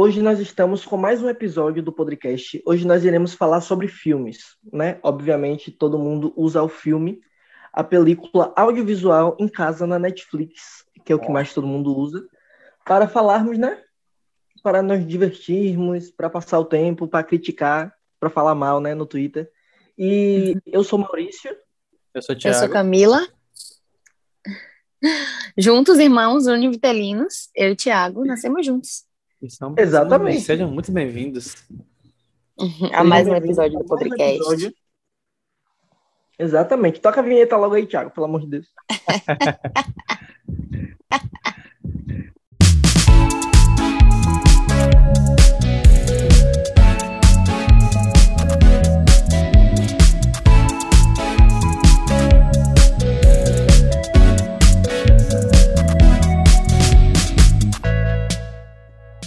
Hoje nós estamos com mais um episódio do podcast. Hoje nós iremos falar sobre filmes, né? Obviamente todo mundo usa o filme, a película audiovisual em casa na Netflix, que é o que mais todo mundo usa, para falarmos, né? Para nos divertirmos, para passar o tempo, para criticar, para falar mal, né, no Twitter. E eu sou Maurício. Eu sou Thiago. Eu sou Camila. Juntos, irmãos univitelinos, eu e Thiago, nascemos juntos. Exatamente. Sejam muito bem-vindos. A mais um episódio do podcast. Episódio. Exatamente. Toca a vinheta logo aí, Thiago, pelo amor de Deus.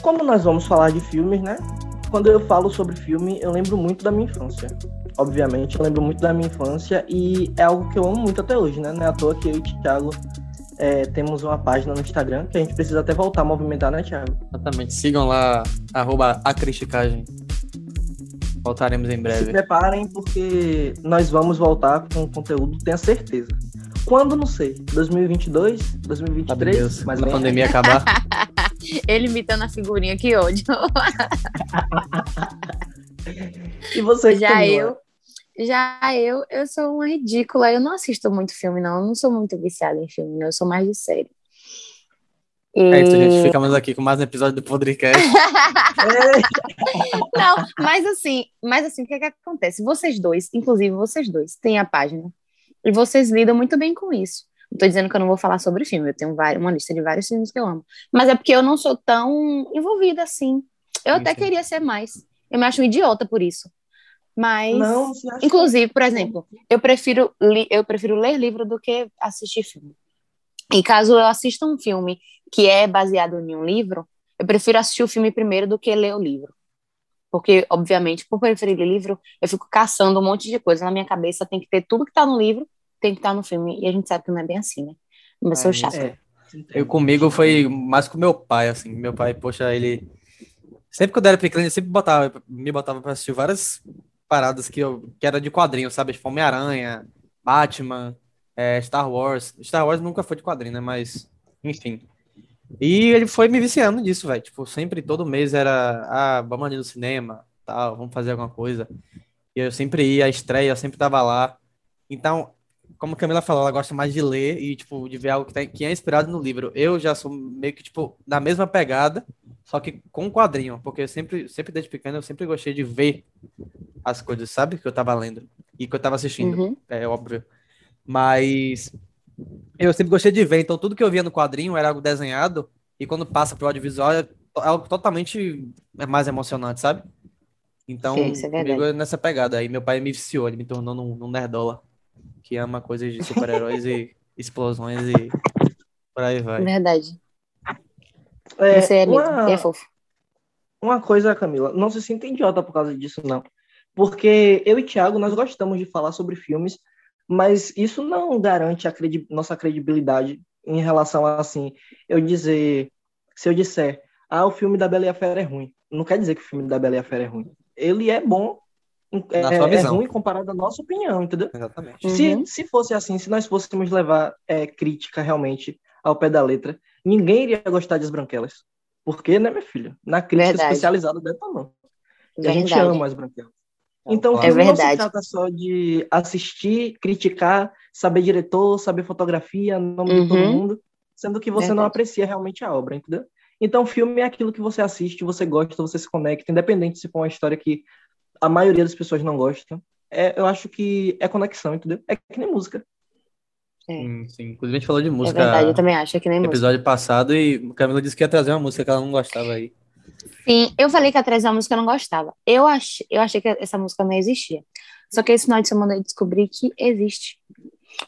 como nós vamos falar de filmes, né? Quando eu falo sobre filme, eu lembro muito da minha infância. Obviamente, eu lembro muito da minha infância e é algo que eu amo muito até hoje, né? Não é à toa que eu e o Thiago é, temos uma página no Instagram que a gente precisa até voltar a movimentar, né, Thiago? Exatamente. Sigam lá, arroba. Voltaremos em breve. Se preparem, porque nós vamos voltar com conteúdo, tenha certeza. Quando, não sei. 2022? 2023? Mas a pandemia acabar. Ele imitando a figurinha, que ódio. e você Já eu, já eu, eu sou uma ridícula. Eu não assisto muito filme, não. Eu não sou muito viciada em filme, não. Eu sou mais de série. E... É isso, gente. Ficamos aqui com mais um episódio do podcast. não, mas assim, mas assim, o que, é que acontece? Vocês dois, inclusive vocês dois, têm a página e vocês lidam muito bem com isso. Não tô dizendo que eu não vou falar sobre filme, eu tenho várias, uma lista de vários filmes que eu amo. Mas é porque eu não sou tão envolvida assim. Eu até queria ser mais. Eu me acho um idiota por isso. Mas, não, inclusive, por exemplo, eu prefiro, eu prefiro ler livro do que assistir filme. E caso eu assista um filme que é baseado em um livro, eu prefiro assistir o filme primeiro do que ler o livro. Porque, obviamente, por preferir livro, eu fico caçando um monte de coisa na minha cabeça, tem que ter tudo que tá no livro tem que estar no filme. E a gente sabe que não é bem assim, né? Mas sou chata. É. Eu comigo foi mais com meu pai, assim. Meu pai, poxa, ele. Sempre que eu era pequeno, ele sempre botava, me botava pra assistir várias paradas que, eu, que era de quadrinho, sabe? Tipo Homem-Aranha, Batman, é, Star Wars. Star Wars nunca foi de quadrinho, né? Mas, enfim. E ele foi me viciando disso, velho. Tipo, sempre, todo mês era, ah, vamos ali no cinema, tal, vamos fazer alguma coisa. E eu sempre ia, a estreia, eu sempre tava lá. Então, como a Camila falou, ela gosta mais de ler e, tipo, de ver algo que, tem, que é inspirado no livro. Eu já sou meio que, tipo, na mesma pegada, só que com quadrinho, porque eu sempre, sempre desde pequeno, eu sempre gostei de ver as coisas, sabe? Que eu tava lendo e que eu tava assistindo, uhum. é óbvio. Mas eu sempre gostei de ver, então tudo que eu via no quadrinho era algo desenhado e quando passa pro audiovisual é algo totalmente mais emocionante, sabe? Então, Sim, é comigo é nessa pegada aí. Meu pai me viciou, ele me tornou num, num nerdola que ama coisas de super-heróis e explosões e por aí vai. Verdade. É, Você é, uma... é fofo. Uma coisa, Camila, não se sinta idiota por causa disso, não. Porque eu e Thiago, nós gostamos de falar sobre filmes, mas isso não garante a credi nossa credibilidade em relação a, assim, eu dizer, se eu disser, ah, o filme da Bela e a Fera é ruim, não quer dizer que o filme da Bela e a Fera é ruim. Ele é bom é, Na sua é visão. é ruim comparado à nossa opinião, entendeu? Exatamente. Se, uhum. se fosse assim, se nós fôssemos levar é, crítica realmente ao pé da letra, ninguém iria gostar de As Branquelas. Porque, né, minha filha? Na crítica verdade. especializada detonou. E a gente ama As Branquelas. Então, é não se trata só de assistir, criticar, saber diretor, saber fotografia, nome uhum. de todo uhum. mundo, sendo que você verdade. não aprecia realmente a obra, entendeu? Então, filme é aquilo que você assiste, você gosta, você se conecta, independente se for uma história que a maioria das pessoas não gosta. É, eu acho que é conexão, entendeu? É que nem música. É. Sim, sim. Inclusive a gente falou de música. É verdade, eu também acho que nem música. episódio passado e Camila disse que ia trazer uma música que ela não gostava aí. Sim, eu falei que ia trazer uma música que eu não gostava. Eu, ach, eu achei que essa música não existia. Só que esse final de semana eu descobri que existe.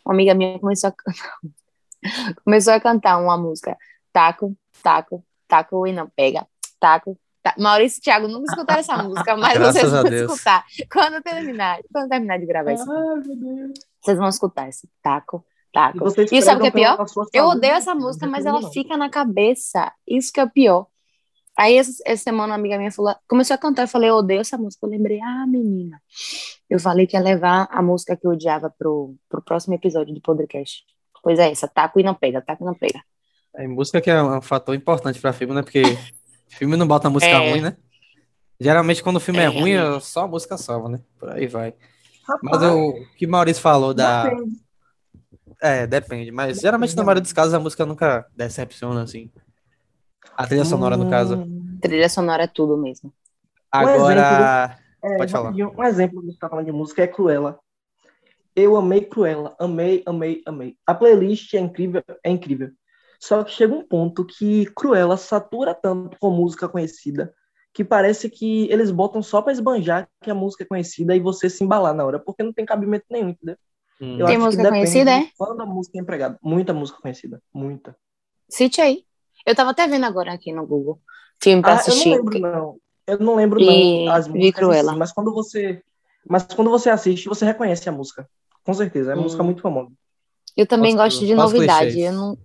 Uma amiga minha começou a, começou a cantar uma música. Taco, taco, taco e não pega. Taco, Tá. Maurício e Thiago nunca escutaram essa música, mas Graças vocês vão escutar. Quando terminar, quando terminar de gravar isso. vocês vão escutar esse taco, taco. E, e sabe o que é pior? Eu odeio essa música, mas ela fica na cabeça. Isso que é pior. Aí essa, essa semana uma amiga minha falou, começou a cantar, eu falei, eu odeio essa música. Eu lembrei, ah, menina, eu falei que ia levar a música que eu odiava pro, pro próximo episódio do podcast. Pois é, essa, taco e não pega, taco e não pega. É, música que é um fator importante pra filme, né? Porque filme não bota música É. ruim, né? Geralmente quando o filme é, É, ruim, é só a música salva, né? Por aí vai. Mas Rapaz, o que Maurício falou da. depende. É, depende. Mas geralmente na maioria dos casos a música nunca decepciona, assim. A trilha sonora, no caso. Hum, Trilha sonora é tudo mesmo. Agora. é, Pode falar. Um exemplo que você tá falando de música é Cruella. Eu amei Cruella. Amei, amei, amei. A playlist é incrível, é incrível. Só que chega um ponto que Cruella satura tanto com música conhecida que parece que eles botam só pra esbanjar que a música é conhecida e você se embalar na hora, porque não tem cabimento nenhum, entendeu? Hum. Eu Tem música conhecida, é? Quando a música é empregada. Muita música conhecida. Muita. Cite aí. Eu tava até vendo agora aqui no Google. Filme pra Ah, eu assistir. não lembro, não. Eu não lembro, E não, as músicas si, mas quando você. Mas quando você assiste, você reconhece a música. Com certeza. É Hum. música muito famosa. Eu também Posso- gosto de novidade. Eu não...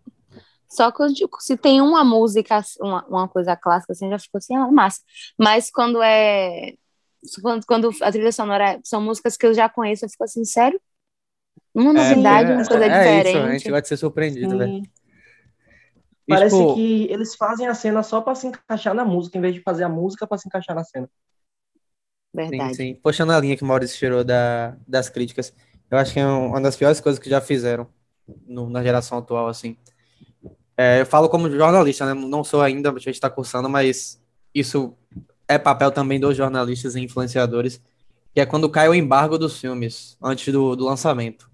Só que eu digo, se tem uma música, uma, uma coisa clássica, assim, já ficou assim, ah, massa. Mas quando é. Quando, quando a trilha sonora é- são músicas que eu já conheço, eu fico assim, sério? Uma É, novidade, é, uma coisa é isso, a diferente. gente vai ser surpreendido, velho. Sim. E, Parece tipo, que eles fazem a cena só pra se encaixar na música, em vez de fazer a música pra se encaixar na cena. Sim, Verdade. sim. Puxando a linha que o Maurício tirou da, das críticas, eu acho que é um- uma das piores coisas que já fizeram no- na geração atual, assim. É, eu falo como jornalista, né? Não sou ainda, a gente está cursando, mas isso é papel também dos jornalistas e influenciadores, que é quando cai o embargo dos filmes antes do, do lançamento.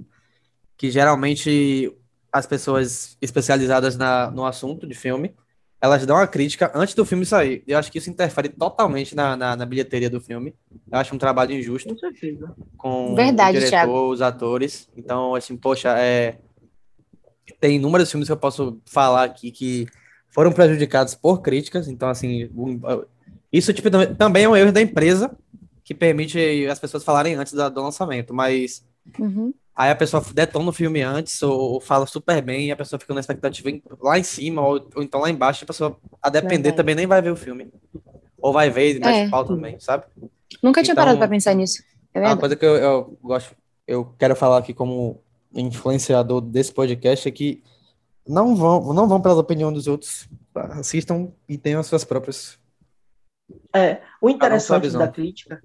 Que geralmente as pessoas especializadas na, no assunto de filme, elas dão a crítica antes do filme sair. Eu acho que isso interfere totalmente na, na, na bilheteria do filme. Eu acho um trabalho injusto Com com Verdade, o diretor, Thiago. os atores. Então, assim, poxa, é... tem inúmeros filmes que eu posso falar aqui que foram prejudicados por críticas. Então, assim, isso tipo, tam- também é um erro da empresa que permite as pessoas falarem antes do lançamento. Mas Uhum. aí a pessoa detona o filme antes ou, fala super bem e a pessoa fica na expectativa lá em cima ou, ou então lá embaixo. A pessoa, a depender, Verdade. também nem vai ver o filme. Ou vai ver e mete É. pau também, sabe? Nunca tinha Então, parado pra pensar nisso. É Uma verdade. coisa que eu, eu gosto, eu quero falar aqui como influenciador desse podcast é que não vão, não vão pela opinião dos outros, assistam e tenham as suas próprias. É, o interessante da crítica,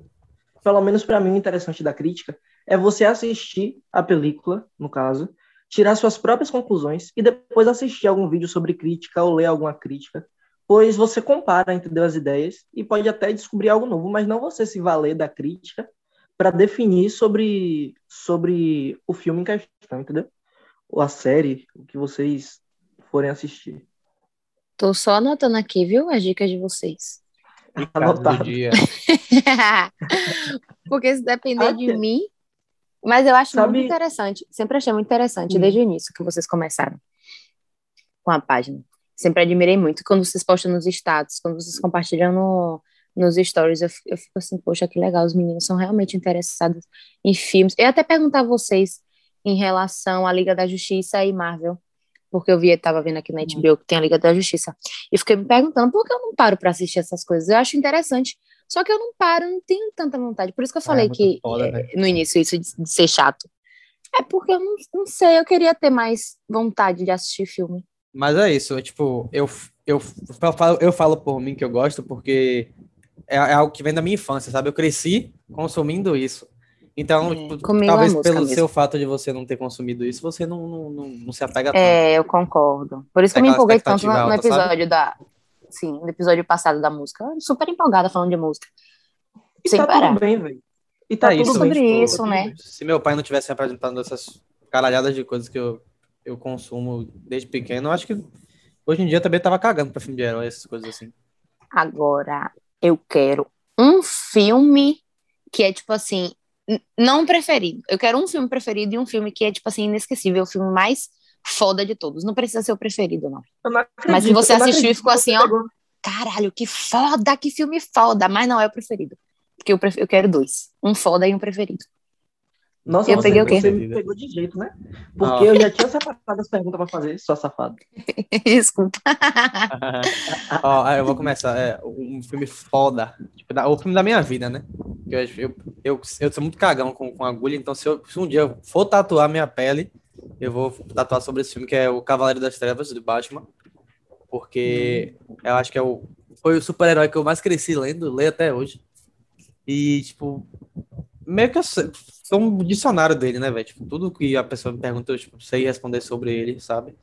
pelo menos pra mim, o interessante da crítica é você assistir a película, no caso, tirar suas próprias conclusões e depois assistir algum vídeo sobre crítica ou ler alguma crítica, pois você compara, entendeu, as ideias e pode até descobrir algo novo, mas não você se valer da crítica para definir sobre, sobre o filme em questão, entendeu? Ou a série, o que vocês forem assistir. Tô só anotando aqui, viu? As dicas de vocês. Anotado. Porque se depender de Ah, mim. Mas eu acho Sabe- muito interessante. Sempre achei muito interessante, Hum. desde o início que vocês começaram com a página. Sempre admirei muito. Quando vocês postam nos status, quando vocês compartilham no, nos stories, eu, fico- eu fico assim, poxa, que legal, os meninos são realmente interessados em filmes. Eu ia até perguntar a vocês em relação à Liga da Justiça e Marvel. Porque eu vi, tava vendo aqui na HBO que tem a Liga da Justiça. E fiquei me perguntando por que eu não paro para assistir essas coisas. Eu acho interessante. Só que eu não paro, não tenho tanta vontade. Por isso que eu falei muito que foda, é, velho. no início isso de, de ser chato. É porque eu não, não sei, eu queria ter mais vontade de assistir filme. Mas é isso, é tipo, eu, eu, eu, falo, eu falo por mim que eu gosto porque é, é algo que vem da minha infância, sabe? Eu cresci consumindo isso. Então, É, tipo, talvez pelo mesmo. seu fato de você não ter consumido isso, você não, não, não, não se apega tanto. É, eu concordo. Por isso que eu me empolguei tanto no, alta, sabe? episódio da. Sim, no episódio passado da música. Eu super empolgada falando de música. E Sem tá parar. tudo bem, velho. E tá É tudo isso, sobre tipo, isso, tá né? Se meu pai não tivesse apresentando essas caralhadas de coisas que eu, eu consumo desde pequeno, eu acho que hoje em dia eu também tava cagando pra filme de herói, essas coisas assim. Agora, eu quero um filme que é tipo assim, não preferido. Eu quero um filme preferido e um filme que é tipo assim, inesquecível, o filme mais foda de todos. Não precisa ser o preferido, não. Não Mas acredito, você eu não assistiu e ficou você assim, ó. pegou. Caralho, que foda, que filme foda. Mas não é o preferido. Porque eu, pref- eu quero dois. Um foda e um preferido. Nossa, Eu você, peguei o quê? você me pegou de jeito, né? Porque eu já tinha separado as perguntas pra fazer, sua safado. Desculpa. Ó, aí eu vou começar. É, um filme foda. Tipo, da- o filme da minha vida, né? Eu, eu, eu, eu sou muito cagão com, com agulha, então se, eu- se um dia eu for tatuar minha pele, eu vou tatuar sobre esse filme, que é o Cavaleiro das Trevas, do Batman. Porque eu acho que é o, foi o super-herói que eu mais cresci lendo, leio até hoje. E, tipo, meio que eu sei- sou um dicionário dele, né, velho? Tipo, tudo que a pessoa me pergunta, eu tipo, sei responder sobre ele, sabe?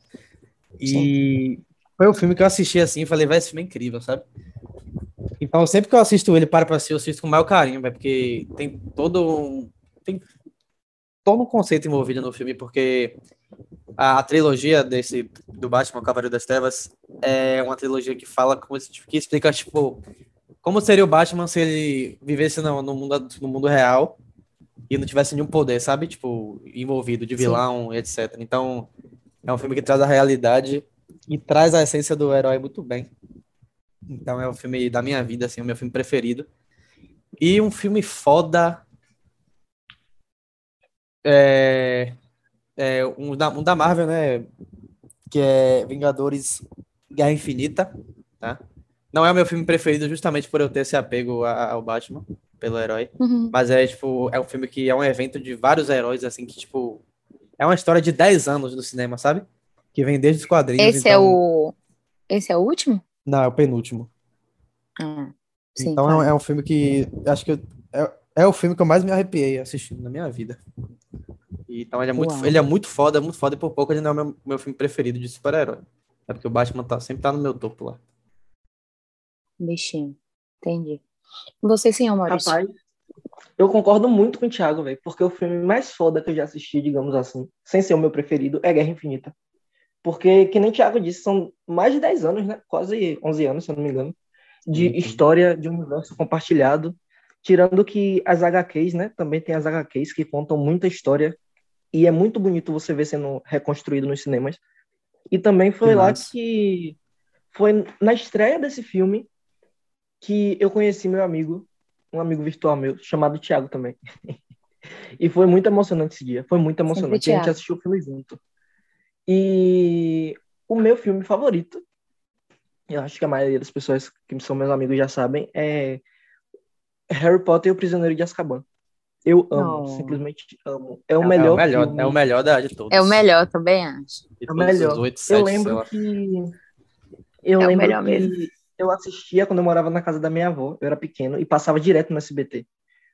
E foi o filme que eu assisti assim e falei, vai, esse filme é incrível, sabe? Então, sempre que eu assisto ele, para pra assistir, eu assisto com o maior carinho, velho, porque tem todo um. Tem todo um conceito envolvido no filme, porque a, a trilogia desse do Batman, Cavaleiro das Trevas, é uma trilogia que fala como se- que explica, tipo, como seria o Batman se ele vivesse no, no mundo, no mundo real e não tivesse nenhum poder, sabe? Tipo, envolvido de vilão, e etc. Então, é um filme que traz a realidade e traz a essência do herói muito bem. Então é o filme da minha vida, assim, o meu filme preferido. E um filme foda. É, é um, da, um da Marvel, né? Que é Vingadores Guerra Infinita, tá? Não é o meu filme preferido justamente por eu ter esse apego ao Batman, pelo herói. Uhum. Mas é, tipo, é um filme que é um evento de vários heróis, assim, que, tipo, é uma história de 10 anos no cinema, sabe? Que vem desde os quadrinhos. Esse é então- o. Esse é o último? Não, é o penúltimo. Ah, sim. então é, claro. um- é um filme que acho que eu- é, é o filme que eu mais me arrepiei assistindo na minha vida. E, então ele é muito, Uau. ele é muito foda, muito foda, e por pouco ele não é o meu, meu filme preferido de super-herói. É porque o Batman tá, sempre tá no meu topo lá. Bichinho. Entendi. Você, senhor Maurício. Rapaz, eu concordo muito com o Thiago, velho, porque o filme mais foda que eu já assisti, digamos assim, sem ser o meu preferido, é Guerra Infinita. Porque, que nem o Thiago disse, são mais de 10 anos, né? Quase 11 anos, se eu não me engano, de Uhum. história de um universo compartilhado. Tirando que as HQs, né? Também tem as HQs que contam muita história. E é muito bonito você ver sendo reconstruído nos cinemas. E também foi Que lá massa. que. Foi na estreia desse filme que eu conheci meu amigo, um amigo virtual meu, chamado Thiago também. e foi muito emocionante esse dia. Foi muito emocionante. A gente Thiago. assistiu o filme junto. E o meu filme favorito, eu acho que a maioria das pessoas que são meus amigos já sabem, é Harry Potter e o Prisioneiro de Azkaban. Eu amo, Oh. simplesmente amo. É o É- melhor, é o melhor, filme. é o melhor da, de todos. É o melhor, também acho. É o melhor. os oito, Eu sete, sei lembro que eu É o lembro melhor que mesmo. Eu assistia quando eu morava na casa da minha avó. Eu era pequeno e passava direto no SBT.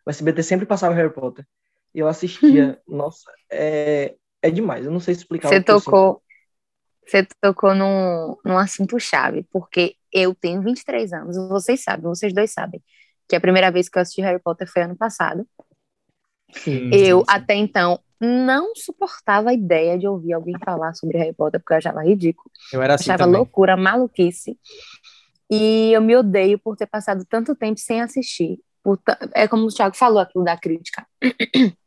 O SBT sempre passava Harry Potter. E eu assistia. Nossa, é, é demais. Eu não sei explicar. Você tocou, você tocou num, num assunto chave, porque eu tenho 23 anos, vocês sabem, vocês dois sabem, que a primeira vez que eu assisti Harry Potter foi ano passado. Sim. Eu, sim. até então, não suportava a ideia de ouvir alguém falar sobre Harry Potter, porque eu achava ridículo, Eu era assim achava também. loucura, maluquice. E eu me odeio por ter passado tanto tempo sem assistir. É como o Thiago falou, aquilo da crítica.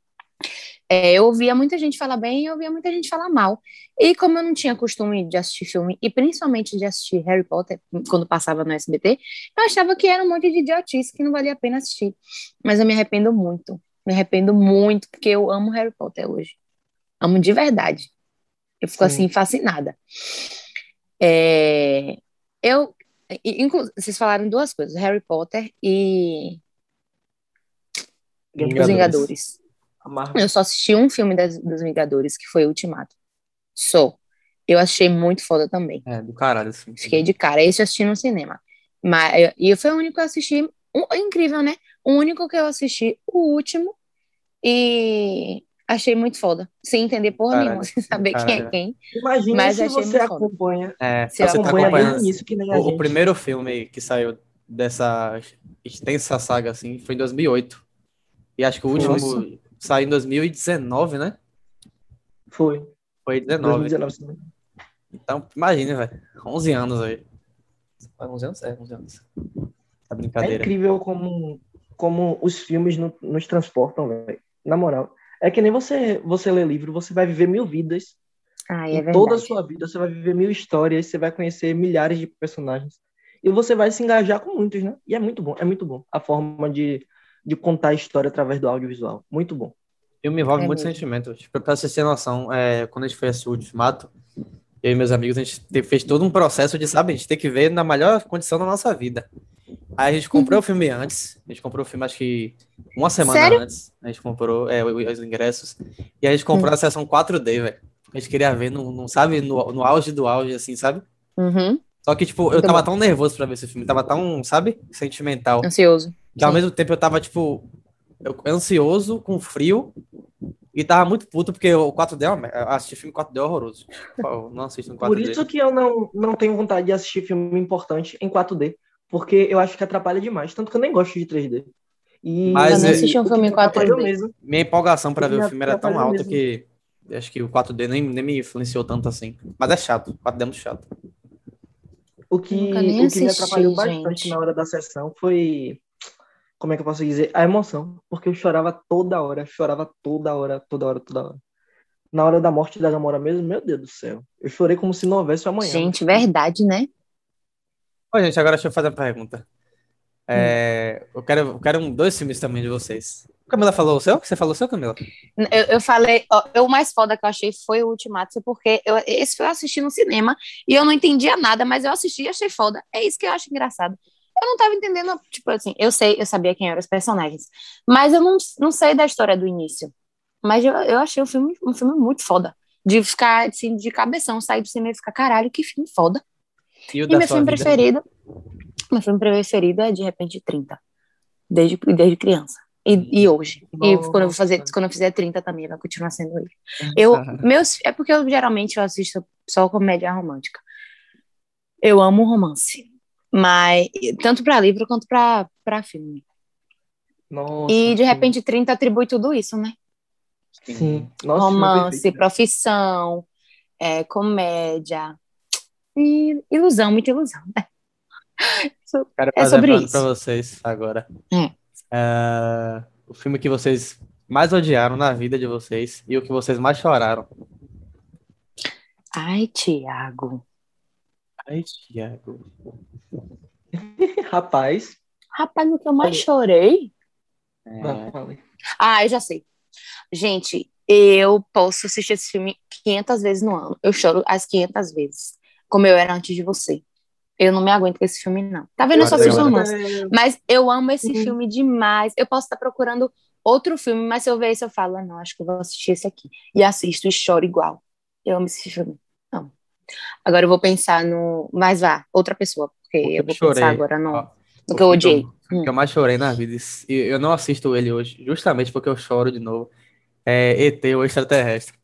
É, eu ouvia muita gente falar bem e eu ouvia muita gente falar mal. E como eu não tinha costume de assistir filme, e principalmente de assistir Harry Potter, quando passava no SBT, eu achava que era um monte de idiotice que não valia a pena assistir. Mas eu me arrependo muito. Me arrependo muito, porque eu amo Harry Potter hoje. Amo de verdade. Eu fico Sim. assim, fascinada. É, eu. Inclu- Vocês falaram duas coisas: Harry Potter e Os Vingadores. Vingadores. A Marvel. Eu só assisti um filme das, dos Vingadores, que foi o Ultimato. Só. Eu achei muito foda também. É, do caralho, assim. Fiquei de cara. Esse eu assisti no cinema. Mas, e foi o único que eu assisti. um- incrível, né? O único que eu assisti, o último. E achei muito foda. Sem entender porra Caralho, nenhuma, sem saber quem é quem. Imagina Mas se achei você acompanha, É, Se você tá acompanha acompanhando. desde o início que nem a O, o gente. primeiro filme que saiu dessa extensa saga, assim, foi em 2008. E acho que o último Nossa. saiu em 2019, né? Foi. Foi 19. 2019. se não me engano. Então, imagine, velho. 11 anos aí. 11 anos? É, 11 anos. Tá É brincadeira. incrível como, como os filmes no- nos transportam, velho. Na moral. É que nem você, você lê livro, você vai viver mil vidas. Ai, é em toda a sua vida, você vai viver mil histórias, você vai conhecer milhares de personagens. E você vai se engajar com muitos, né? E é muito bom, é muito bom. A forma de, de contar a história através do audiovisual. Muito bom. filme envolve É muito sentimento. Tipo, pra vocês terem noção, é, quando a gente foi assistir o Ultimato, eu e meus amigos, a gente te- fez todo um processo de, sabe, a gente tem que ver na melhor condição da nossa vida. Aí a gente comprou o filme antes, a gente comprou o filme acho que uma semana Sério? antes, a gente comprou é, os ingressos, e a gente comprou a sessão 4D, velho. A gente queria ver, no, no, sabe, no, no auge do auge, assim, sabe? Uhum. Só que, tipo, eu tava tão nervoso pra ver esse filme, tava tão, sabe, sentimental. Ansioso. Que ao Sim. mesmo tempo eu tava, tipo, eu- ansioso, com frio, e tava muito puto, porque o 4D é uma. Assistir filme 4D é horroroso. Favor, Não assistam 4D. Por isso que eu não, não tenho vontade de assistir filme importante em 4D, porque eu acho que atrapalha demais, tanto que eu nem gosto de 3D. E Mas Eu não é- assisti um filme me em 4D. atrapalhou mesmo. Minha empolgação pra ver o filme era tão alta mesmo. que acho que o 4D nem, nem me influenciou tanto assim. Mas é chato, o 4D é muito chato. O que, o que me atrapalhou bastante gente. na hora da sessão foi, como é que eu posso dizer? A emoção, porque eu chorava toda hora, chorava toda hora, toda hora, toda hora. Na hora da morte da Gamora mesmo, meu Deus do céu. Eu chorei como se não houvesse amanhã. Gente, verdade, né? Ô, gente, agora deixa eu fazer uma pergunta. É, eu quero, eu quero um- dois filmes também de vocês. Camila falou o seu? Você falou o seu, Camila? Eu, eu falei, ó, eu- o mais foda que eu achei foi o Ultimato, porque eu, esse foi eu assisti no cinema e eu não entendia nada, mas eu assisti e achei foda. É isso que eu acho engraçado. Eu não tava entendendo, tipo assim, eu sei, eu sabia quem eram os personagens, mas eu não, não sei da história do início. Mas eu, eu achei o filme, um filme muito foda. De ficar, assim, de cabeção, sair do cinema e ficar, caralho, que filme foda. E o E meu filme vida? preferido, meu filme preferido é De Repente 30. Desde, desde criança. E, e hoje. E Nossa. quando eu, fazer, quando eu fizer 30 também, vai continuar sendo ele. Eu, meus, é porque eu geralmente eu assisto só comédia romântica. Eu amo romance. Mas, tanto pra livro quanto pra filme. Nossa, E de repente 30 atribui tudo isso, né? Sim. Nossa, romance, profissão, é, comédia. E ilusão, muita ilusão. né? Isso- Quero É fazer sobre isso. pra vocês agora. Hum. É, o filme que vocês mais odiaram na vida de vocês e o que vocês mais choraram. Ai, Tiago. Ai, Thiago. Rapaz, Rapaz, o que eu mais chorei? É. Ah, eu já sei. Gente, eu posso assistir esse filme 500 vezes no ano. Eu choro as 500 vezes. Como eu era antes de você. Eu não me aguento com esse filme, não. Tá vendo? Eu só assisto olha. romance. É, Mas eu amo esse Sim. filme demais. Eu posso estar procurando outro filme, mas se eu ver esse, eu falo, ah, não, acho que eu vou assistir esse aqui. E assisto e choro igual. Eu amo esse filme. Não. Agora eu vou pensar no. Mas vá, outra pessoa, porque eu eu vou chorei, pensar agora no, ó, no que eu que odiei. o que eu mais chorei na vida, e eu não assisto ele hoje, justamente porque eu choro de novo. É ET, o extraterrestre.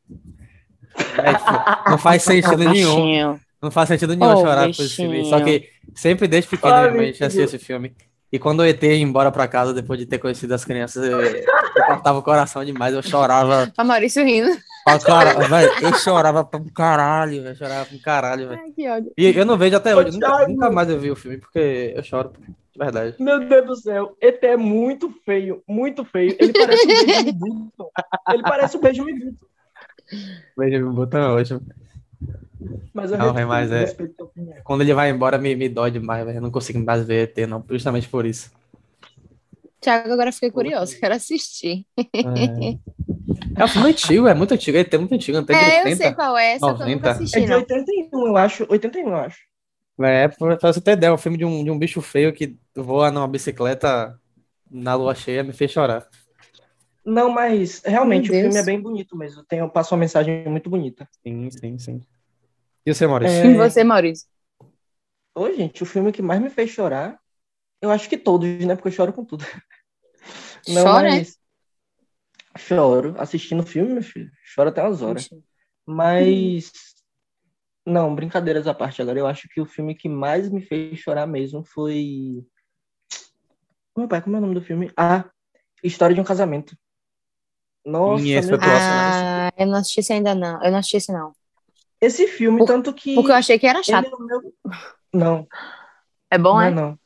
É, não faz sentido nenhum. Não faz sentido nenhum Oh, chorar com esse filme. Só que sempre desde pequeno Ai, a gente meu assistia Deus. esse filme. E quando o ET ia embora pra casa, depois de ter conhecido as crianças, eu, eu cortava o coração demais. Eu chorava A Maurício rindo. pra caralho. velho, Eu chorava pra um caralho, eu chorava pra um caralho, velho. Ai, que ódio. E eu não vejo até hoje. Nunca, nunca mais eu vi o filme, porque eu choro, de verdade. Meu Deus do céu, ET é muito feio, muito feio. Ele parece um Benjamin Button. Ele parece um Benjamin Button. Benjamin Button é ótimo. Mas eu Não, respeito, mas é- respeito sua opinião. Quando ele vai embora, me, me dói demais, velho. Eu não consigo mais ver ET, não. Justamente por isso. Tiago, agora fiquei curioso, quero assistir. É, é um filme antigo, é muito antigo. ET é muito antigo, não tem de É, eu 80. sei qual é, só que eu 90. nunca É assisti, de não. 81, eu acho. 81, eu acho. É, pra você ter ideia, é um filme de um, de um bicho feio que voa numa bicicleta na lua cheia me fez chorar. Não, mas realmente o filme é bem bonito mesmo. Tem, passa uma mensagem muito bonita. Sim, sim, sim. E você, Maurício? É. E você, Maurício? Ô, gente, o filme que mais me fez chorar, eu acho que todos, né? Porque eu choro com tudo. Não, Chora, é? mas... Choro. Assistindo o filme, meu filho. Choro até umas horas. Mas. Não, brincadeiras à parte agora. Eu acho que o filme que mais me fez chorar mesmo foi. Meu pai, como é o nome do filme? Ah, História de um Casamento. Nossa, meu Ah, eu não assisti esse ainda não. Eu não assisti esse não. Esse filme, Por- tanto que. Porque eu achei que era chato. é meu... Não, É bom, não é? é não.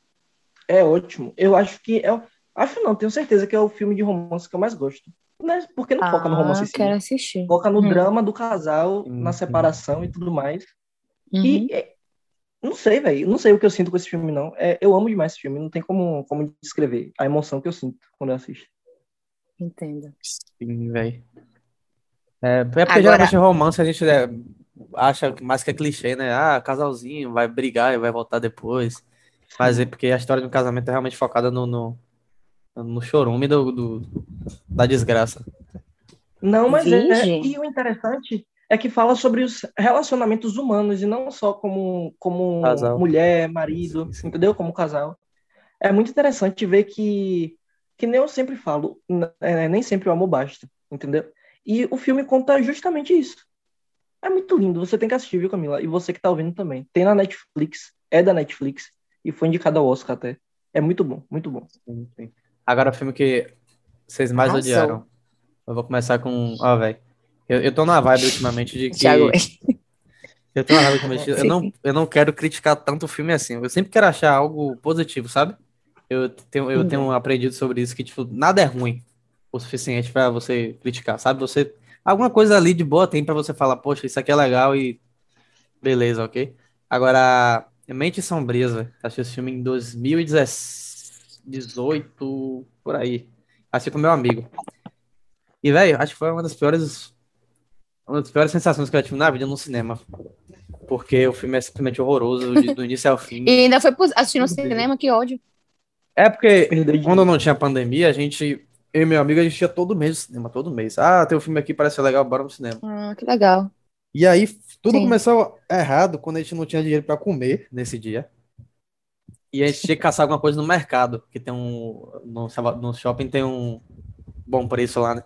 É ótimo. Eu acho que é. Acho não, tenho certeza que é o filme de romance que eu mais gosto. Né? Porque não foca no romance Ah, em si. quero assistir. Foca no Hum. drama do casal, na sim. separação e tudo mais. Uhum. E é, não sei, velho. Não sei o que eu sinto com esse filme, não. É, eu amo demais esse filme. Não tem como, como descrever a emoção que eu sinto quando eu assisto. Entendo. Sim, velho. É, é porque Agora- geralmente romance a gente é, acha mais que é clichê, né? Ah, casalzinho, vai brigar e vai voltar depois. Mas é porque a história de um casamento é realmente focada no, no, no chorume do, do- da desgraça. Não, mas é, Virgem. e o interessante é que fala sobre os relacionamentos humanos e não só como, como Casal. mulher, marido, entendeu? Como casal. É muito interessante ver que, que nem eu sempre falo, é, nem sempre o amor basta, entendeu? E o filme conta justamente isso. É muito lindo, você tem que assistir, viu, Camila? E você que tá ouvindo também. Tem na Netflix, é da Netflix, e foi indicado ao Oscar até. É muito bom, muito bom. Enfim. Agora, o filme que vocês mais Arrasou. odiaram. Eu vou começar com. Ó, velho. Eu, eu tô na vibe ultimamente de que. Thiago, Eu tô na vibe ultimamente. Eu Sim. não, eu não quero criticar tanto o filme assim. Eu sempre quero achar algo positivo, sabe? Eu tenho, eu Uhum. tenho aprendido sobre isso, que, tipo, nada é ruim o suficiente pra você criticar, sabe? Você. Alguma coisa ali de boa tem pra você falar, poxa, isso aqui é legal e. Beleza, ok? Agora, Mentes Sombrias, velho. Achei esse filme em 2018, por aí. Assisti com meu amigo. E, velho, acho que foi uma das piores. Uma das piores sensações que eu tive na vida no cinema. Porque o filme é simplesmente horroroso, do início ao fim. E ainda foi assistir no cinema, que ódio. É porque quando não tinha pandemia, a gente. Eu e meu amigo, a gente ia todo mês no cinema, todo mês. Ah, tem um filme aqui, parece legal, bora no cinema. Ah, que legal. E aí, tudo Sim. começou errado quando a gente não tinha dinheiro pra comer nesse dia. E a gente tinha que caçar alguma coisa no mercado, que tem um. No, no shopping tem um bom preço lá, né?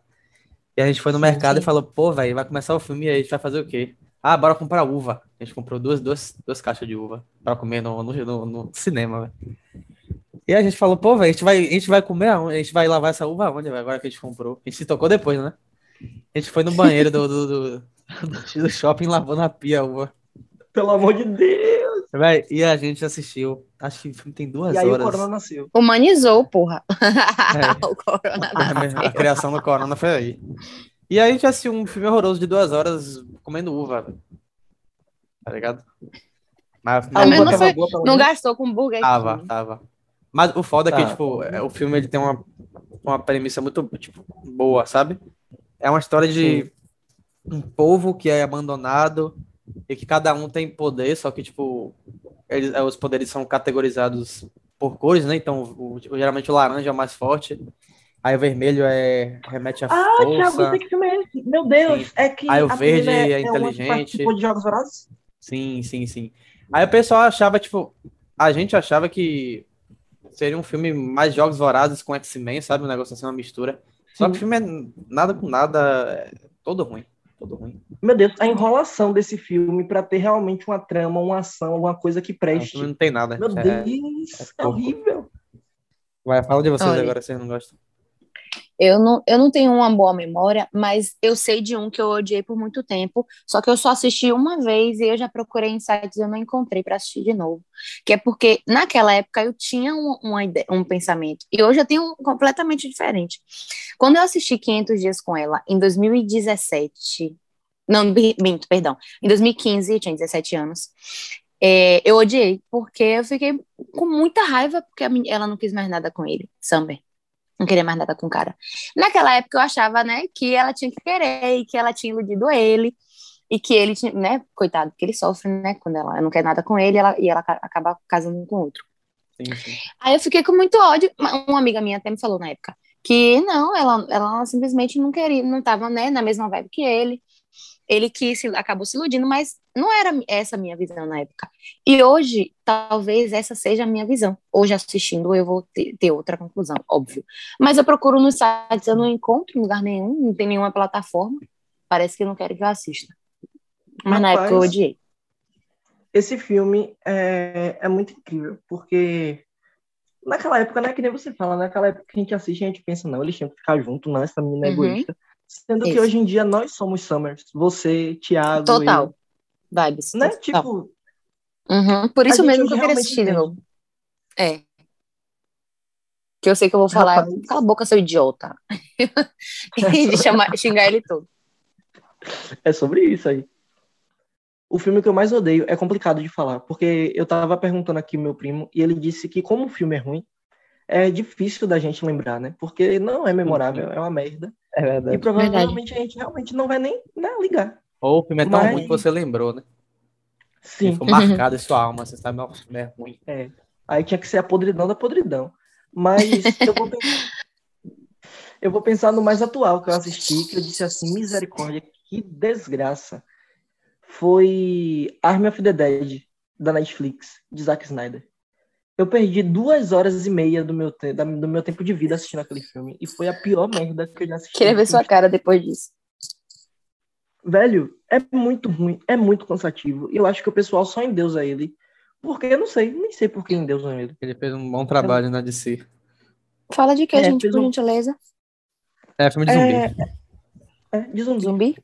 E a gente foi no mercado sim. e falou, pô, velho, vai começar o filme e aí a gente vai fazer o quê? Ah, bora comprar uva. A gente comprou duas, duas, duas caixas de uva pra comer no, no- no cinema, velho. E a gente falou, pô, velho, a gente vai, a gente vai comer aonde? A gente vai lavar essa uva aonde, velho, agora que a gente comprou? A gente se tocou depois, né? A gente foi no banheiro do, do, do, do shopping lavando a pia a uva. Pelo amor de Deus! Véi, e a gente assistiu. Acho que o filme tem duas E aí o horas. Corona nasceu. Humanizou, porra. É. o corona A, a criação do Corona foi aí. E aí a gente assistiu um filme horroroso de duas horas comendo uva. velho. Tá ligado? Mas, A Mas uva não foi- Não gastou com Burger tava, tava. Mas o foda é que, Tá. tipo, é, o filme ele tem uma, uma premissa muito, tipo, boa, sabe? É uma história de um povo que é abandonado e que cada um tem poder, só que, tipo, eles, é, os poderes são categorizados por cores, né? Então, o- o- geralmente o laranja é o mais forte, aí o vermelho é remete à Ah, Thiago, força. sei que filme é esse. Meu Deus, Sim. é que Aí o a verde é que inteligente. de Jogos Vorazes? Sim, sim, sim. Aí o pessoal achava, tipo, a gente achava que seria um filme mais Jogos Vorazes com X-Men, sabe? Um negócio assim, uma mistura. Só que o Sim. filme é nada com nada, é todo ruim, todo ruim. Meu Deus, a enrolação desse filme pra ter realmente uma trama, uma ação, alguma coisa que preste. filme não tem nada. Meu É- Deus, é é, horrível. Vai, fala de vocês Olha. agora, vocês não gostam. Eu não, eu não tenho uma boa memória, mas eu sei de um que eu odiei por muito tempo, só que eu só assisti uma vez e eu já procurei em sites e eu não encontrei para assistir de novo. Que é porque naquela época eu tinha um, uma ideia, um pensamento e hoje eu tenho um completamente diferente. Quando eu assisti 500 Dias com ela, em 2017, não, minto, perdão, em 2015, eu tinha 17 anos, é, eu odiei, porque eu fiquei com muita raiva porque ela não quis mais nada com ele, Summer. Não queria mais nada com o cara. Naquela época eu achava, né, que ela tinha que querer e que ela tinha iludido ele e que ele tinha, né, coitado, que ele sofre, né, quando ela não quer nada com ele ela, e ela ca- acaba casando com outro. Sim, sim. Aí eu fiquei com muito ódio. Uma amiga minha até me falou na época que não, ela, ela simplesmente não queria, não tava, né, na mesma vibe que ele. Ele que se, acabou se iludindo, mas não era essa a minha visão na época. E hoje, talvez essa seja a minha visão. Hoje, assistindo, eu vou ter, ter outra conclusão, óbvio. Mas eu procuro nos sites, eu não encontro em lugar nenhum, não tem nenhuma plataforma. Parece que não querem que eu assista. Mas na época eu Rapaz. odiei. Esse filme é, é muito incrível, porque naquela época, né, que nem você fala, naquela época que a gente assiste, a gente pensa, não, eles tinham que ficar juntos, não, essa menina é Uhum. egoísta. Sendo que Isso. hoje em dia nós somos Summers, você, Thiago, Total. Vibes. eu, né, total. tipo, Uhum, Por isso mesmo que eu queria assistir de entende. novo. É. Que eu sei que eu vou falar, Rapaz. cala a boca, seu idiota. e de chamar, xingar ele todo. É sobre isso aí. O filme que eu mais odeio é complicado de falar, porque eu tava perguntando aqui meu primo e ele disse que como o filme é ruim, é difícil da gente lembrar, né? Porque não é memorável, é uma merda. É E verdade. provavelmente a gente realmente não vai nem né, ligar. Ou o filme é tão Mas- ruim que você lembrou, né? Sim. Ficou marcado em sua alma, você sabe, é ruim. Aí tinha que ser a podridão da podridão. Mas eu vou pensar, eu vou pensar no mais atual que eu assisti, que eu disse assim, misericórdia, que desgraça. Foi Army of the Dead, da Netflix, de Zack Snyder. Eu perdi duas horas e meia do meu, te- do meu tempo de vida assistindo aquele filme. E foi a pior merda que eu já assisti. Queria ver sua cara depois disso. Velho, é muito ruim, é muito cansativo. E eu acho que o pessoal só endeusa ele. Porque eu não sei, nem sei por que endeusam ele. Ele fez um bom trabalho na DC. Fala de que, É, gente, por um- gentileza? É, filme de zumbi. É, é, de zumbi. Zumbi?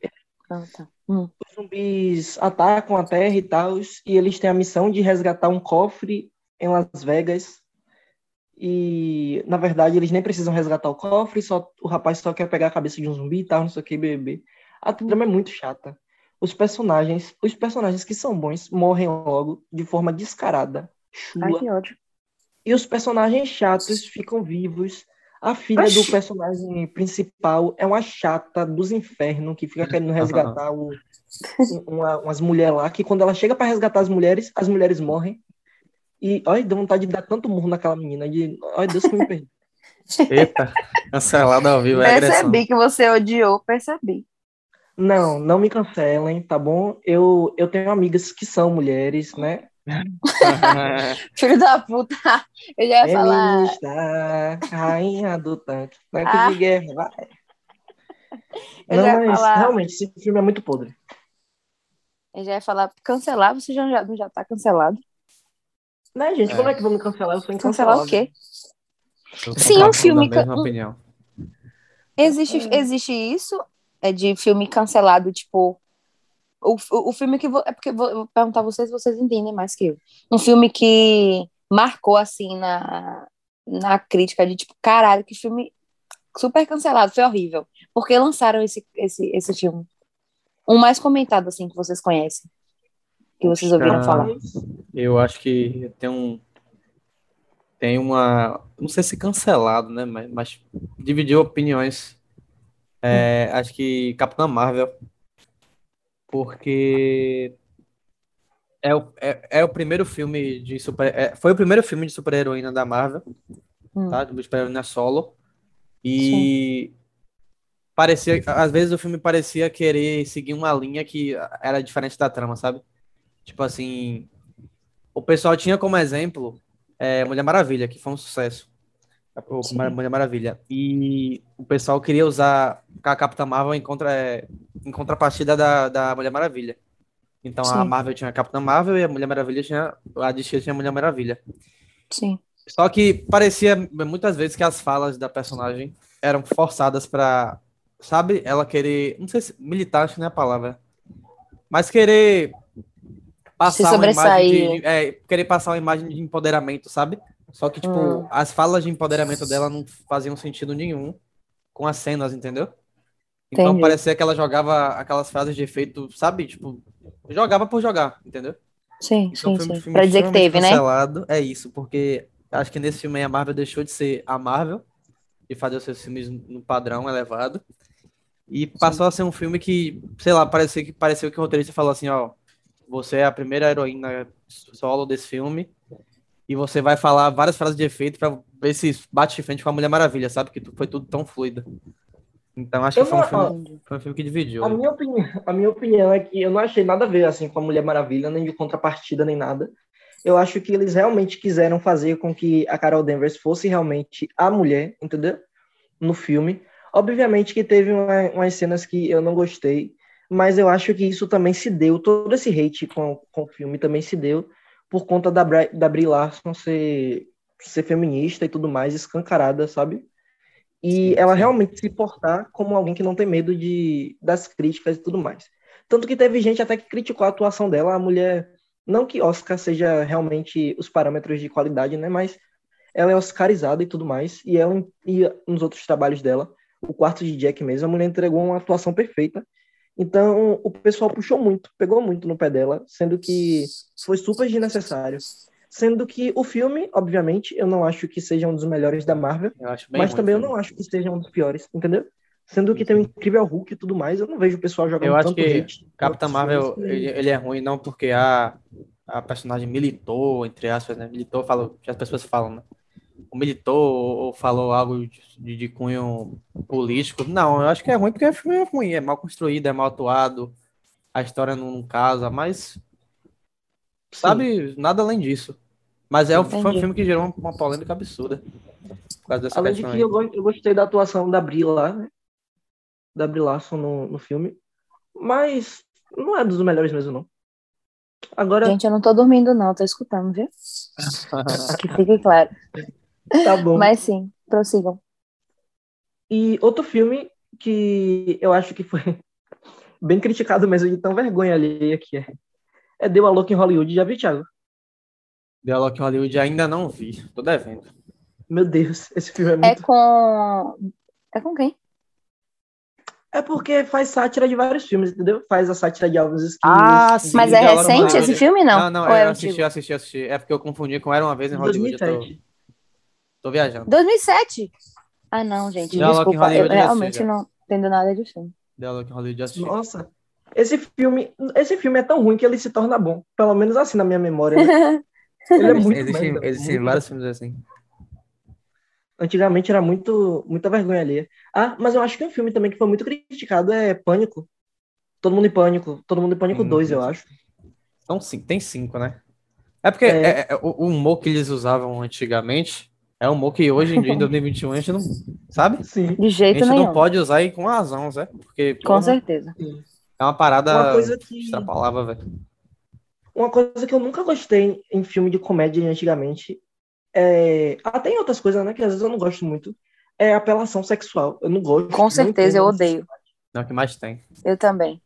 Ah, tá. Hum. Os zumbis atacam a Terra e tal, e eles têm a missão de resgatar um cofre em Las Vegas. E, na verdade, eles nem precisam resgatar o cofre, só o rapaz só quer pegar a cabeça de um zumbi e tal, não sei o que, bebê. A trama é muito chata. Os personagens, os personagens que são bons morrem logo de forma descarada, Ai, chula. que ódio. E os personagens chatos ficam vivos. A filha do Oxi. personagem principal é uma chata dos infernos que fica querendo resgatar o- uma- umas mulheres lá, que quando ela chega para resgatar as mulheres, as mulheres morrem. E, olha, deu vontade de dar tanto murro naquela menina. De, olha, Deus que me perdoe. Eita, cancelado ao vivo, é agressão. Percebi que você odiou, percebi. Não, não me cancelem, tá bom? Eu, eu tenho amigas que são mulheres, né? Filho da puta. Eu já ia falar. Feminista, rainha do tanque, tanque Ah. de guerra, vai. Eu Não, mas falar- realmente, esse filme é muito podre. Eu já ia falar cancelar, você já, já, já tá cancelado. Né, gente? É. Como é que vão me cancelar? Eu sou Cancelar o quê? Sim, um filme da mesma que- opinião. Existe, existe isso? É de filme cancelado, tipo. O, o, o filme que. vo- É porque vou, eu vou perguntar a vocês se vocês entendem mais que eu. Um filme que marcou, assim, na, na crítica de tipo, caralho, que filme super cancelado, foi horrível. Por que lançaram esse, esse, esse filme? Um mais comentado, assim, que vocês conhecem. Que vocês ouviram Ah. falar. Eu acho que tem um. Tem uma. Não sei se cancelado, né? Mas, mas dividiu opiniões. É, acho que Capitã Marvel. Porque. É o, é, é o primeiro filme de super. é- foi o primeiro filme de super-heroína da Marvel, Hum. tá? De super-heroína solo. E. Parecia, às vezes o filme parecia querer seguir uma linha que era diferente da trama, sabe? Tipo assim, o pessoal tinha como exemplo é, Mulher Maravilha, que foi um sucesso. O. Mar- Mulher Maravilha. E o pessoal queria usar a Capitã Marvel em, contra, é, em contrapartida da, da Mulher Maravilha. Então a Sim. Marvel tinha a Capitã Marvel e a Mulher Maravilha tinha. A DC tinha a Mulher Maravilha. Sim. Só que parecia muitas vezes que as falas da personagem eram forçadas pra, sabe, ela querer, não sei se militar, acho que não é a palavra, mas querer passar uma imagem de, é, querer passar uma imagem de empoderamento, sabe? Só que, tipo, Hum. as falas de empoderamento dela não faziam sentido nenhum com as cenas, entendeu? Então Entendi. parecia que ela jogava aquelas frases de efeito, sabe? Tipo, jogava por jogar, entendeu? Sim, Então, sim, sim. Pra dizer que teve, né? cancelado. É isso, porque acho que nesse filme aí a Marvel deixou de ser a Marvel, de fazer os seus filmes no padrão elevado, e passou a ser um filme que, sei lá, parecia que, pareceu que o roteirista falou assim, ó, você é a primeira heroína solo desse filme, e você vai falar várias frases de efeito pra ver se bate de frente com a Mulher Maravilha, sabe? Que foi tudo tão fluido. Então acho que Eu foi um, filme, foi um filme que dividiu. A minha, opinião, a minha opinião é que eu não achei nada a ver assim com a Mulher Maravilha, nem de contrapartida, nem nada. Eu acho que eles realmente quiseram fazer com que a Carol Danvers fosse realmente a mulher, entendeu? No filme. Obviamente que teve uma- umas cenas que eu não gostei, mas eu acho que isso também se deu, todo esse hate com, com o filme também se deu por conta da, Bri, da Brie Larson ser, ser feminista e tudo mais, escancarada, sabe? E ela realmente se portar como alguém que não tem medo de, das críticas e tudo mais. Tanto que teve gente até que criticou a atuação dela, a mulher, não que Oscar seja realmente os parâmetros de qualidade, né, mas ela é oscarizada e tudo mais, e ela e nos outros trabalhos dela, o quarto de Jack mesmo, a mulher entregou uma atuação perfeita. Então, o pessoal puxou muito, pegou muito no pé dela, sendo que foi super desnecessário. Sendo que o filme, obviamente, eu não acho que seja um dos melhores da Marvel, mas também eu não acho que seja um dos piores, entendeu? Sendo que tem o incrível Hulk e tudo mais, eu não vejo o pessoal jogando Eu acho tanto que hate. Capitã Marvel, ele, ele é ruim não porque a, a personagem militou, entre aspas, né? Militou, falou, que as pessoas falam, né? Ou militou ou, ou falou algo de, de cunho político. Não, eu acho que é ruim porque o filme é ruim, é mal construído, é mal atuado, a história não, não casa, mas, sabe, nada além disso. Mas é um, foi um filme que gerou uma, uma polêmica absurda. Por causa dessa Além de questão que aí. eu, go- eu gostei da atuação da Brie lá, né? Da Brie Larson no, no filme. Mas não é dos melhores mesmo, não. Agora, Gente, eu não tô dormindo, não, tô escutando, viu? Que fique claro. tá bom. Mas sim, prossigam. E outro filme que eu acho que foi bem criticado mesmo, de tão vergonha alheia que é. É Deu a Louca em Hollywood, já viu, Thiago? Dialogue em Hollywood ainda não vi, tô devendo. Meu Deus, esse filme é É muito... com. É com quem? É porque faz sátira de vários filmes, entendeu? Faz a sátira de Alves Esquilos. Ah, sim. Mas é recente esse filme, não? Não, não, Ou é eu assisti, assisti, assisti. É porque eu confundi com Era Uma Vez em Hollywood. Eu tô, 2007. Tô viajando. 2007? Ah, não, gente, Dialogue desculpa. Eu já realmente não entendo nada de filme. Dialogue Hollywood assisti. Nossa, esse filme, esse filme é tão ruim que ele se torna bom. Pelo menos assim na minha memória. né? Ele é muito Existem, muito. vários filmes assim. Antigamente era muito, muita vergonha alheia. Ah, mas eu acho que um filme também que foi muito criticado é Pânico. Todo mundo em Pânico. Todo mundo em Pânico Hum, 2, eu acho. Então, sim, tem cinco, né? É porque É. é- é- o, o humor que eles usavam antigamente é um humor que hoje em dia, em 2021, a gente não. Sabe? Sim. De A jeito gente nenhum. não pode usar e com razão, Zé. Porque Com porra, certeza. é uma parada Uma coisa que- velho. Uma coisa que eu nunca gostei em filme de comédia antigamente é. Até em outras coisas, né? Que às vezes eu não gosto muito. É apelação sexual. Eu não gosto. Com certeza, eu odeio. Não, é o que mais tem. Eu também.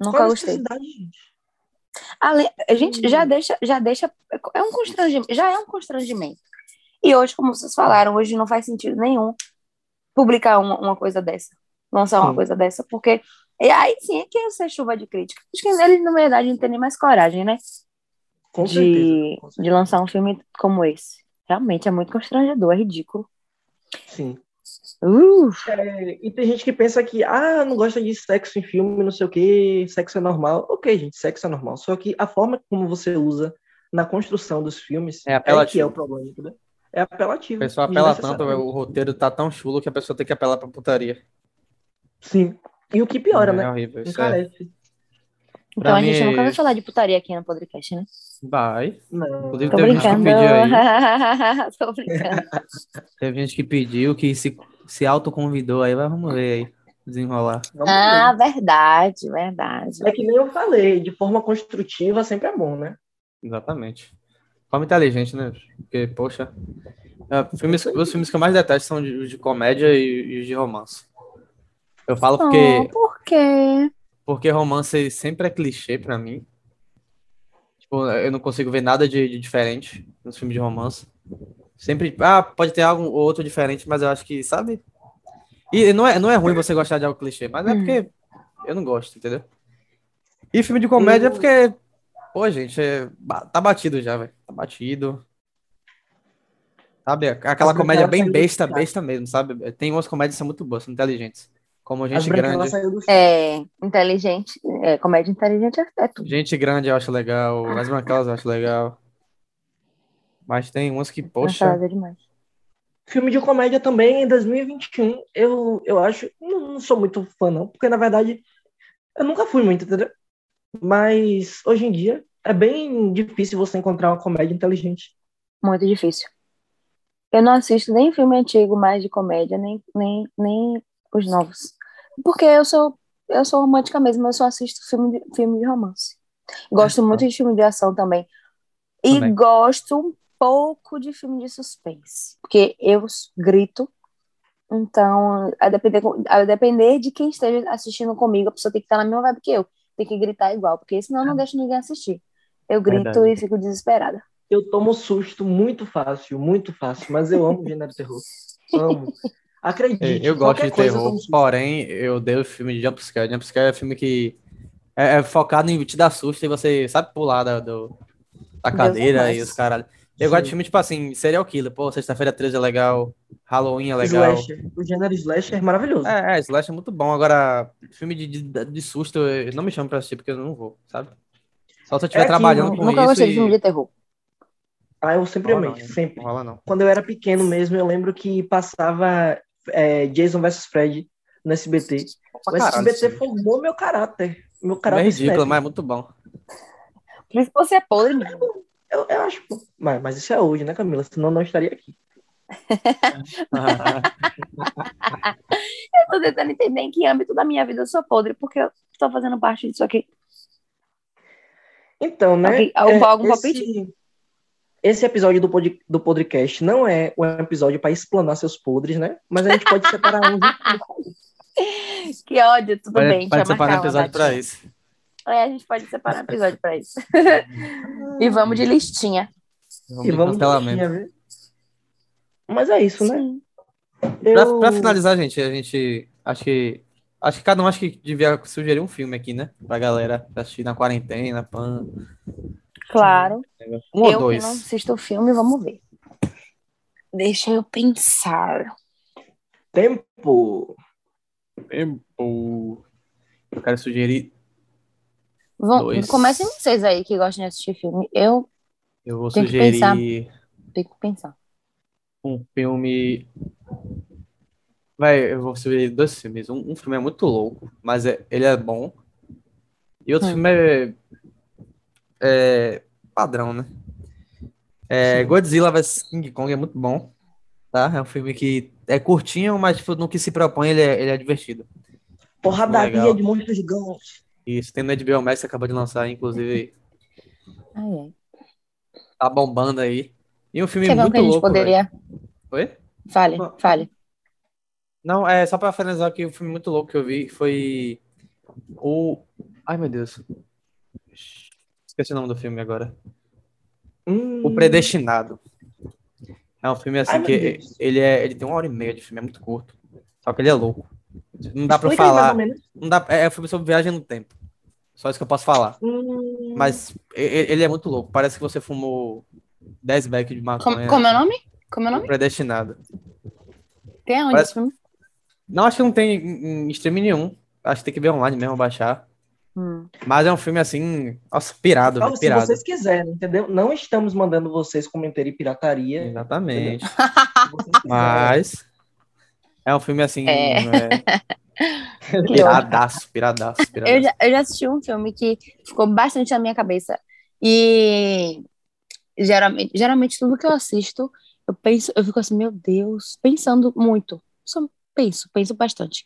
Nunca Qual a gostei. necessidade, gente? Ale- A gente já deixa, já deixa. É um constrangimento. Já é um constrangimento. E hoje, como vocês falaram, hoje não faz sentido nenhum publicar uma, uma coisa dessa. Lançar uma Sim. coisa dessa, porque. E aí sim é que ia ser chuva de crítica. Acho que eles, na verdade, não têm nem mais coragem, né? Com de, certeza. com certeza. de lançar um filme como esse. Realmente é muito constrangedor, é ridículo. Sim. Uh, É, e tem gente que pensa que, ah, não gosta de sexo em filme, não sei o que, sexo é normal. Ok, gente, sexo é normal. Só que a forma como você usa na construção dos filmes É apelativo. que é o problema, entendeu? É apelativo. A pessoa apela tanto, o roteiro tá tão chulo que a pessoa tem que apelar pra putaria. Sim. E o que piora, é né? horrível. Isso é. Então a mim gente é nunca vai falar de putaria aqui no podcast, né? Vai. Não. Inclusive, Tô Teve gente que brincando. pediu aí. Tô brincando. Teve gente que pediu, que se, se autoconvidou aí, mas vamos ver aí, desenrolar. Vamos Ah, ver. verdade, verdade. É que nem eu falei, de forma construtiva sempre é bom, né? Exatamente. Forma inteligente, né? Porque, poxa. é, filmes, os filmes que eu mais detesto são de, de comédia e, os de romance. Eu falo Oh, porque, por quê? porque romance sempre é clichê pra mim. Tipo, eu não consigo ver nada de, de diferente nos filmes de romance. Sempre, ah, pode ter algo ou outro diferente, mas eu acho que, sabe? E não é, não é ruim você gostar de algo clichê, mas é Hum. porque eu não gosto, entendeu? E filme de comédia é porque, pô, gente, é- tá batido já, velho. Tá batido. Sabe? Aquela As comédia bem besta, besta mesmo, sabe? Tem umas comédias que são muito boas, são inteligentes. Como Gente Grande. É, inteligente, é, comédia inteligente é, tudo. Gente Grande eu acho legal, As Branquelas eu acho legal. Mas tem umas que, poxa, é demais. Filme de comédia também em 2021, eu, eu acho, não, não sou muito fã não, porque na verdade eu nunca fui muito, entendeu? Mas hoje em dia é bem difícil você encontrar uma comédia inteligente. Muito difícil. Eu não assisto nem filme antigo mais de comédia, nem, nem, nem os novos. Porque eu sou, eu sou romântica mesmo, eu só assisto filme de, filme de romance. Gosto É, muito de filme de ação também. E Também. gosto um pouco de filme de suspense. Porque eu grito. Então, a depender, a depender de quem esteja assistindo comigo, a pessoa tem que estar na mesma vibe que eu. Tem que gritar igual, porque senão eu não deixo ninguém assistir. Eu grito Verdade. e fico desesperada. Eu tomo susto muito fácil, muito fácil, mas eu amo gênero terror. Amo. Acredite, eu gosto de eu terror, susto. porém eu odeio filme de jumpscare. Jumpscare é filme que é, é focado em te dar susto e você sabe pular da, do, da cadeira e os caralho. Eu gosto de filme, tipo assim, serial killer. Pô, sexta-feira 13 é legal, Halloween é legal. Slasher. O gênero slasher é maravilhoso. É, é, Slash é muito bom. Agora, filme de, de, de susto, eu não me chamo pra assistir porque eu não vou, sabe? Só se eu estiver É que trabalhando não- com Nunca isso gostei de e... filme de terror. Ah, eu sempre rola amei, não, sempre. Não rola não. Quando eu era pequeno mesmo, eu lembro que passava é, Jason vs Fred no SBT. Pra O caralho, SBT sim. formou meu caráter. Meu É caráter ridículo, cinéfilo. mas é muito bom. Por isso que você é podre, menino. Eu, eu acho. Mas, mas isso é hoje, né, Camila? Senão eu não estaria aqui. Eu tô tentando entender em que âmbito da minha vida eu sou podre, porque eu tô fazendo parte disso aqui. Então, né? Alguém- algum- algum esse, esse episódio do, pod, do podcast não é um episódio para explanar seus podres, né? Mas a gente pode separar um. Que ódio, tudo Pode, bem, pode separar um episódio pra datinha. isso. É, a gente pode separar um episódio pra isso. e vamos de listinha. Vamos E de vamos cancelamento. tinha, viu? Mas é isso, né? Sim. Pra, Eu... pra finalizar, gente, a gente acho que acho que cada um acho que devia sugerir um filme aqui, né? Pra galera assistir na quarentena, pan. Claro. Um ou eu dois. que não assisto o filme, vamos ver. Deixa eu pensar. Tempo. Tempo. Eu quero sugerir, Vão, Dois. comecem vocês aí que gostam de assistir filme. Eu eu vou que sugerir pensar. tenho que pensar. um filme. Vai, eu vou sugerir dois filmes. Um, um filme é muito louco, mas é- ele é bom. E outro Hum. filme é, é padrão, né? É, Godzilla vs King Kong é muito bom, tá? É um filme que é curtinho, mas tipo, no que se propõe ele é, ele é divertido. Porradaria de monstros gigantes. Isso tem no HBO Max, que acabou de lançar, inclusive Ai, ai. tá bombando aí. E um filme um muito que a gente louco, poderia. Oi? Fale, fale. Não, é só pra finalizar que o filme muito louco que eu vi foi o. Ai, meu Deus. Esqueci o nome do filme agora. Hum, O Predestinado. É um filme assim Ai, que ele é, ele tem uma hora e meia de filme, é muito curto. Só que ele é louco. Não dá mais falar. Não dá, é um filme sobre viagem no tempo. Só isso que eu posso falar. Hum, Mas ele é muito louco. Parece que você fumou 10 bags de Como, maconha. como é o nome? Como é o nome? Predestinado. Tem aonde Parece- esse filme? Não, acho que não tem em, streaming nenhum. Acho que tem que ver online mesmo, baixar. Hum. Mas é um filme assim, nossa, pirado, Então, velho, se pirado. vocês quiserem, entendeu? Não estamos mandando vocês cometerem pirataria. Exatamente. Mas é um filme assim, É. é, Que piradaço, piradaço, Eu piradaço. já, eu já assisti um filme que ficou bastante na minha cabeça. E geralmente, geralmente tudo que eu assisto, eu penso, eu fico assim, meu Deus, pensando muito. Só penso, penso bastante.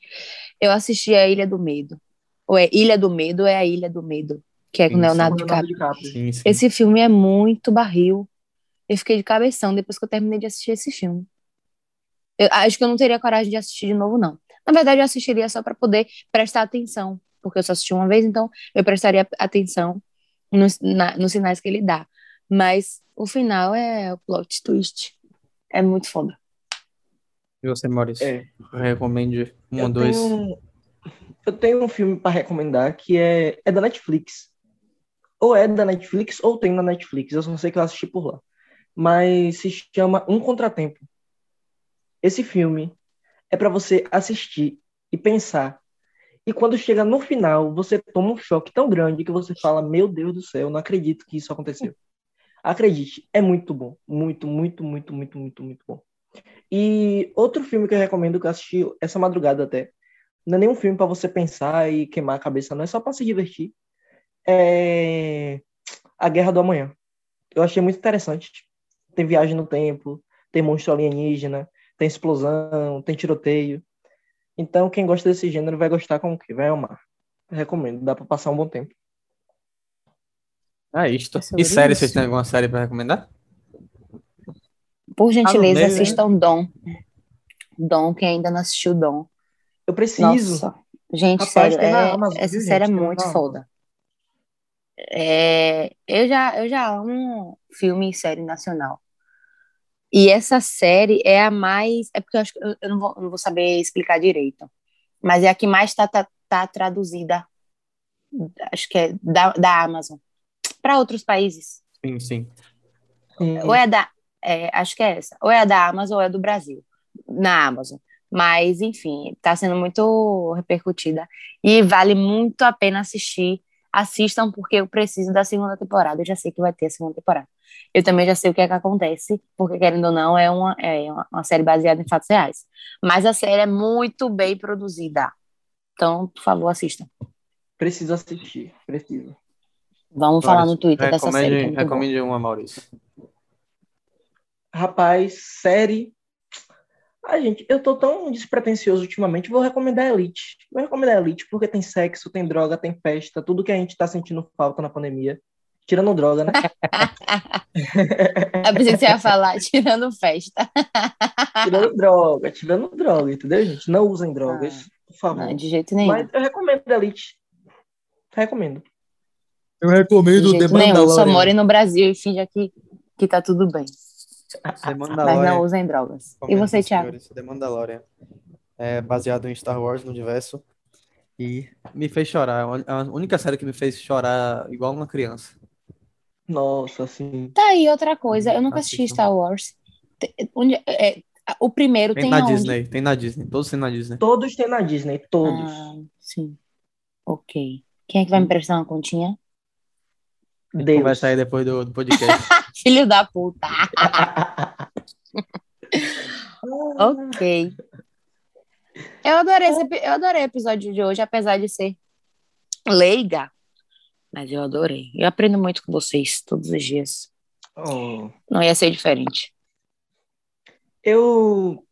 Eu assisti a Ilha do Medo. Ou é Ilha do Medo, ou é a Ilha do Medo, que é com Sim, Leonardo DiCaprio. DiCaprio. Sim, sim. Esse filme é muito barril. Eu fiquei de cabeção depois que eu terminei de assistir esse filme. Eu acho que eu não teria coragem de assistir de novo, não. Na verdade, eu assistiria só para poder prestar atenção, porque eu só assisti uma vez, então eu prestaria atenção nos, na- nos sinais que ele dá. Mas o final é o plot twist. É muito foda. E você, Maurício? É. Eu recomendo um ou Eu dois. tenho, eu tenho um filme para recomendar que é, é da Netflix. Ou é da Netflix ou tem na Netflix. Eu só sei que eu assisti por lá. Mas se chama Um Contratempo. Esse filme é para você assistir e pensar. E quando chega no final, você toma um choque tão grande que você fala: Meu Deus do céu, não acredito que isso aconteceu. Acredite, é muito bom. Muito, muito, muito, muito, muito, muito bom. E outro filme que eu recomendo que eu assisti essa madrugada até. Não é nenhum filme para você pensar e queimar a cabeça, não é só para se divertir. É A Guerra do Amanhã. Eu achei muito interessante. Tem viagem no tempo, tem monstro alienígena, tem explosão, tem tiroteio. Então, quem gosta desse gênero vai gostar como que vai amar. Recomendo, dá para passar um bom tempo. É isto. É E série, vocês têm alguma série pra recomendar? Por gentileza, meio, né? assistam Dom. Dom, quem ainda não assistiu Dom. Eu preciso. Nossa, gente, Rapaz, sério, é- Amazon, essa viu, série gente? é muito foda. É, eu já, eu já amo filme e série nacional. E essa série é a mais. É porque eu acho que eu, eu não, vou, eu não vou saber explicar direito. Mas é a que mais está tá, tá traduzida. Acho que é da, da Amazon. Para outros países. Sim, sim. Ou é da. é, acho que é essa. Ou é da Amazon ou é do Brasil. Na Amazon. Mas, enfim, está sendo muito repercutida. E vale muito a pena assistir. Assistam, porque eu preciso da segunda temporada. Eu já sei que vai ter a segunda temporada. Eu também já sei o que é que acontece, porque, querendo ou não, é uma, é uma, uma série baseada em fatos reais. Mas a série é muito bem produzida. Então, por favor, assistam. Preciso assistir, preciso. Vamos falar no Twitter dessa série. que é recomende uma, Maurício. Rapaz, série. Ah, gente, eu tô tão despretensioso ultimamente, vou recomendar Elite. Vou recomendar Elite porque tem sexo, tem droga, tem festa, tudo que a gente tá sentindo falta na pandemia. Tirando droga, né? Eu pensei que você ia falar, tirando festa. Tirando droga, tirando droga, entendeu, gente? Não usem drogas, por favor. Não, de jeito nenhum. Mas eu recomendo Elite. Recomendo. Eu recomendo de jeito nenhum. Só more no Brasil e finja que, que tá tudo bem. The Mas Mandalorian. não usem drogas. E Recomendo, você, Thiago? senhores, The Mandalorian. É baseado em Star Wars no universo. E me fez chorar. É a única série que me fez chorar igual uma criança. Nossa, assim. Tá aí outra coisa. Eu nunca assisti. Star Wars. Onde, é, o primeiro Tem tem na aonde? Disney, tem na Disney. Todos tem na Disney. Todos têm na Disney, todos. Ah, sim. Ok. Quem é que vai me prestar uma continha? Deus. conversa aí depois do, do podcast. Filho da puta. Ok. Eu adorei, esse, eu adorei o episódio de hoje, apesar de ser leiga. Mas eu adorei. Eu aprendo muito com vocês todos os dias. Oh. Não ia ser diferente. Eu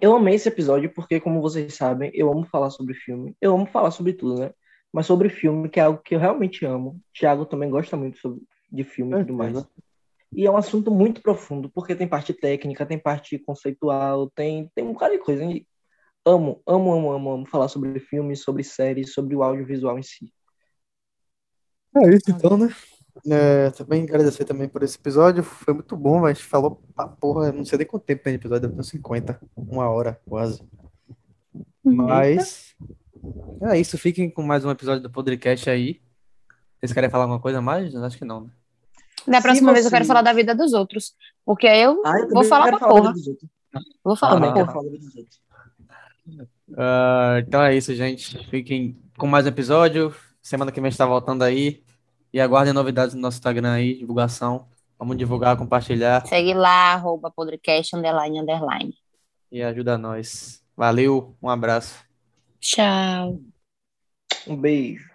eu amei esse episódio porque, como vocês sabem, eu amo falar sobre filme. Eu amo falar sobre tudo, né? Mas sobre filme, que é algo que eu realmente amo. Thiago também gosta muito sobre, de filme e tudo mais. E é um assunto muito profundo, porque tem parte técnica, tem parte conceitual, tem, tem um bocado de coisa. E amo, amo, amo, amo, amo falar sobre filmes, sobre séries, sobre o audiovisual em si. É isso então, né? É, também agradecer também por esse episódio. Foi muito bom, mas falou pra porra, não sei nem quanto tempo tem de episódio, deve ter uns 50, uma hora quase. Mas é isso, fiquem com mais um episódio do podcast aí. Vocês querem falar alguma coisa mais? Acho que não, né? Da próxima vez eu quero falar da vida dos outros. Porque aí eu Ah, eu vou falar pra falar porra. Vou falar Também pra porra. Ah, então é isso, gente. Fiquem com mais um episódio. Semana que vem está voltando aí. E aguardem novidades no nosso Instagram aí, divulgação. Vamos divulgar, compartilhar. Segue lá, arroba podcast, underline, underline. E ajuda nós. Valeu, um abraço. Tchau. Um beijo.